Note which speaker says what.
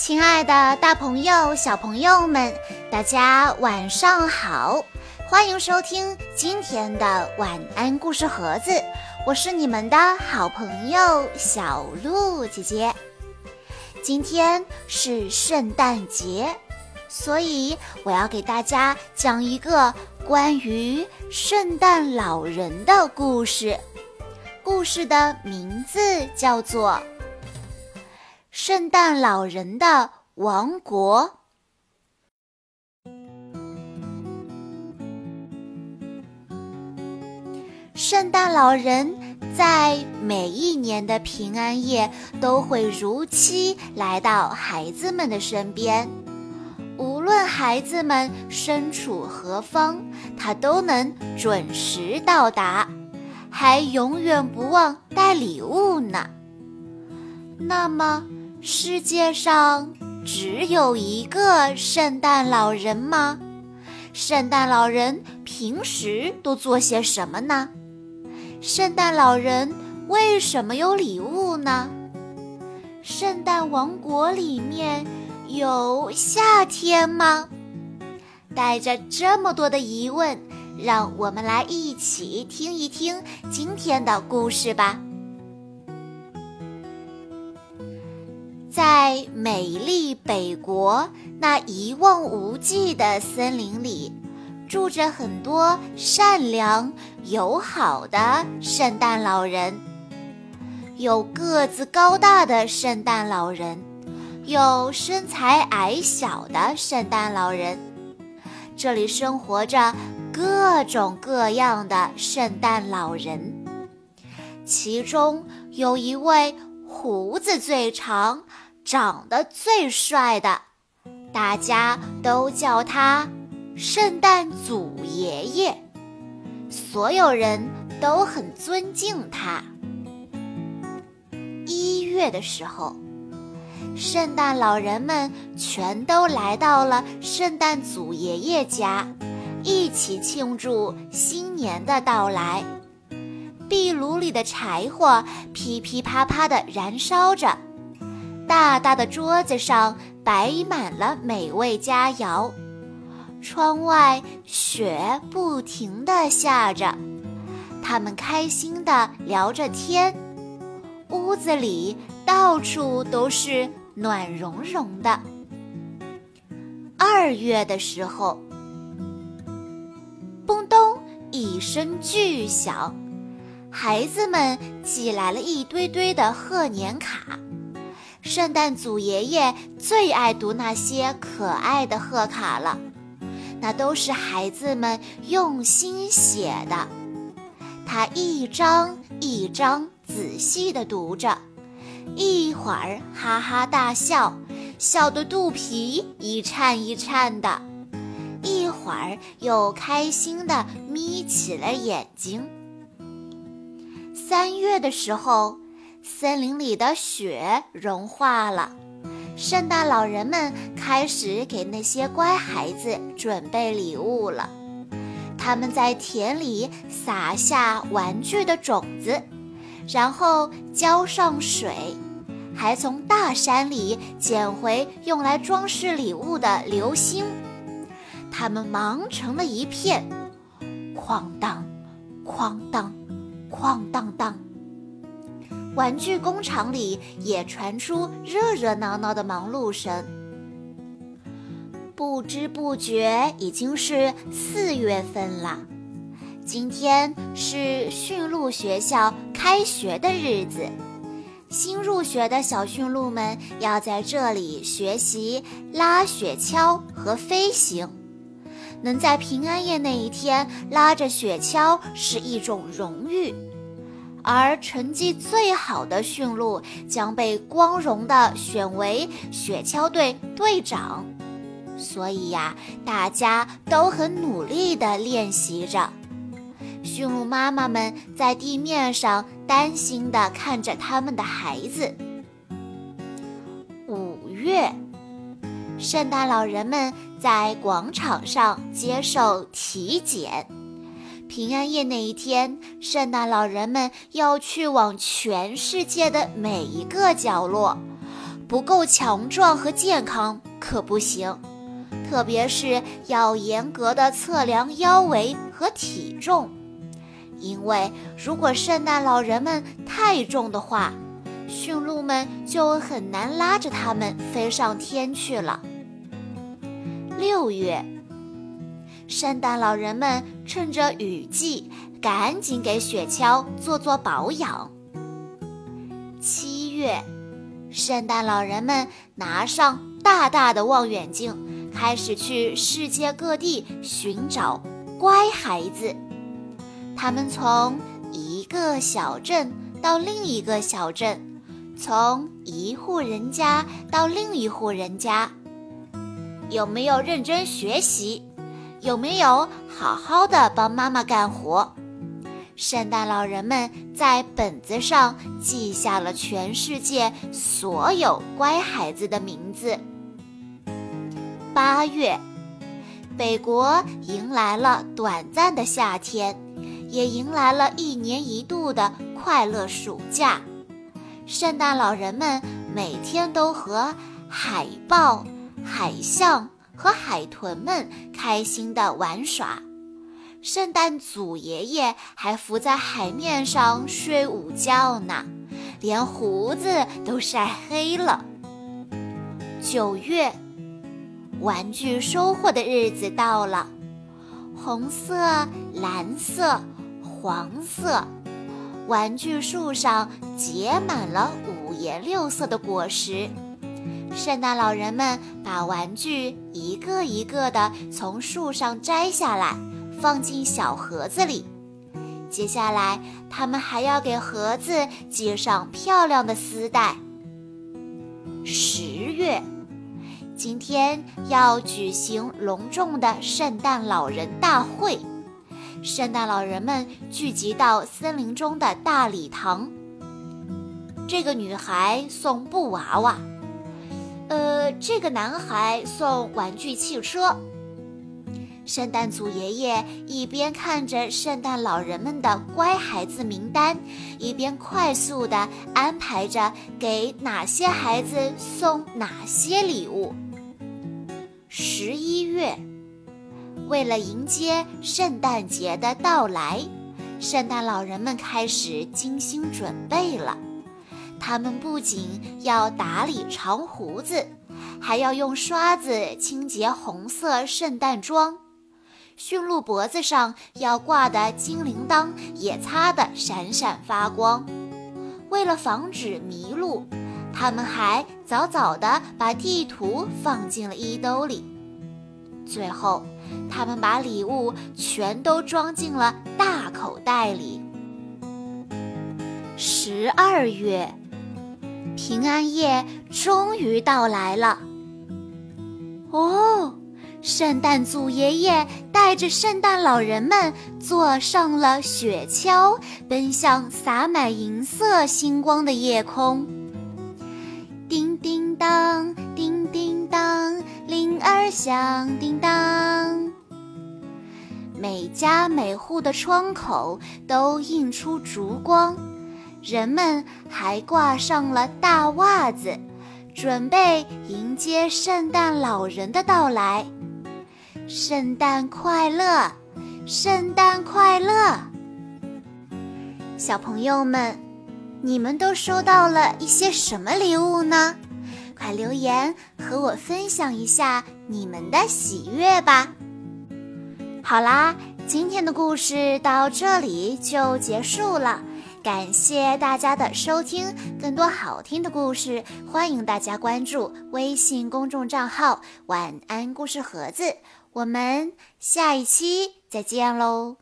Speaker 1: 亲爱的，大朋友、小朋友们，大家晚上好！欢迎收听今天的晚安故事盒子，我是你们的好朋友小鹿姐姐。今天是圣诞节，所以我要给大家讲一个关于圣诞老人的故事。故事的名字叫做《圣诞老人的王国》。圣诞老人在每一年的平安夜都会如期来到孩子们的身边，无论孩子们身处何方，他都能准时到达，还永远不忘带礼物呢。那么，世界上只有一个圣诞老人吗？圣诞老人平时都做些什么呢？圣诞老人为什么有礼物呢？圣诞王国里面有夏天吗？带着这么多的疑问，让我们来一起听一听今天的故事吧。在美丽北国那一望无际的森林里。住着很多善良友好的圣诞老人，有个子高大的圣诞老人，有身材矮小的圣诞老人。这里生活着各种各样的圣诞老人，其中有一位胡子最长、长得最帅的，大家都叫他。圣诞祖爷爷，所有人都很尊敬他。一月的时候，圣诞老人们全都来到了圣诞祖爷爷家，一起庆祝新年的到来。壁炉里的柴火噼噼啪啪地燃烧着，大大的桌子上摆满了美味佳肴。窗外雪不停地下着，他们开心地聊着天，屋子里到处都是暖融融的。二月的时候，嘣咚一声巨响，孩子们寄来了一堆堆的贺年卡。圣诞祖爷爷最爱读那些可爱的贺卡了。那都是孩子们用心写的，他一张一张仔细地读着，一会儿哈哈大笑，笑得肚皮一颤一颤的；一会儿又开心地眯起了眼睛。三月的时候，森林里的雪融化了。圣诞老人们开始给那些乖孩子准备礼物了。他们在田里撒下玩具的种子，然后浇上水，还从大山里捡回用来装饰礼物的流星。他们忙成了一片，哐当，哐当，哐当当。玩具工厂里也传出热热闹闹的忙碌声。不知不觉已经是四月份了，今天是驯鹿学校开学的日子。新入学的小驯鹿们要在这里学习拉雪橇和飞行。能在平安夜那一天拉着雪橇是一种荣誉。而成绩最好的驯鹿将被光荣地选为雪橇队队长，所以呀，大家都很努力地练习着。驯鹿妈妈们在地面上担心地看着他们的孩子。五月，圣诞老人们在广场上接受体检。平安夜那一天，圣诞老人们要去往全世界的每一个角落，不够强壮和健康可不行，特别是要严格的测量腰围和体重，因为如果圣诞老人们太重的话，驯鹿们就很难拉着他们飞上天去了。六月，圣诞老人们趁着雨季，赶紧给雪橇做做保养。七月。圣诞老人们拿上大大的望远镜，开始去世界各地寻找乖孩子。他们从一个小镇到另一个小镇，从一户人家到另一户人家。有没有认真学习？有没有好好的帮妈妈干活？圣诞老人们在本子上记下了全世界所有乖孩子的名字。八月，北国迎来了短暂的夏天，也迎来了一年一度的快乐暑假。圣诞老人们每天都和海豹、海象和海豚们开心地玩耍。圣诞祖爷爷还浮在海面上睡午觉呢，连胡子都晒黑了。九月，玩具收获的日子到了，红色、蓝色、黄色，玩具树上结满了五颜六色的果实。圣诞老人们把玩具一个一个的从树上摘下来。放进小盒子里，接下来他们还要给盒子系上漂亮的丝带。十月，今天要举行隆重的圣诞老人大会，圣诞老人们聚集到森林中的大礼堂。这个女孩送布娃娃，呃，这个男孩送玩具汽车。圣诞祖爷爷一边看着圣诞老人们的乖孩子名单，一边快速地安排着给哪些孩子送哪些礼物。十一月，为了迎接圣诞节的到来，圣诞老人们开始精心准备了。他们不仅要打理长胡子，还要用刷子清洁红色圣诞装。驯鹿脖子上要挂的金铃铛也擦得闪闪发光。为了防止迷路，他们还早早地把地图放进了衣兜里。最后，他们把礼物全都装进了大口袋里。十二月，平安夜终于到来了。哦。圣诞祖爷爷带着圣诞老人们坐上了雪橇，奔向洒满银色星光的夜空。叮叮当，叮叮当，铃儿响叮当。每家每户的窗口都映出烛光，人们还挂上了大袜子，准备迎接圣诞老人的到来。圣诞快乐，圣诞快乐！小朋友们，你们都收到了一些什么礼物呢？快留言和我分享一下你们的喜悦吧！好啦，今天的故事到这里就结束了，感谢大家的收听。更多好听的故事，欢迎大家关注微信公众账号“晚安故事盒子”。我们下一期再见喽。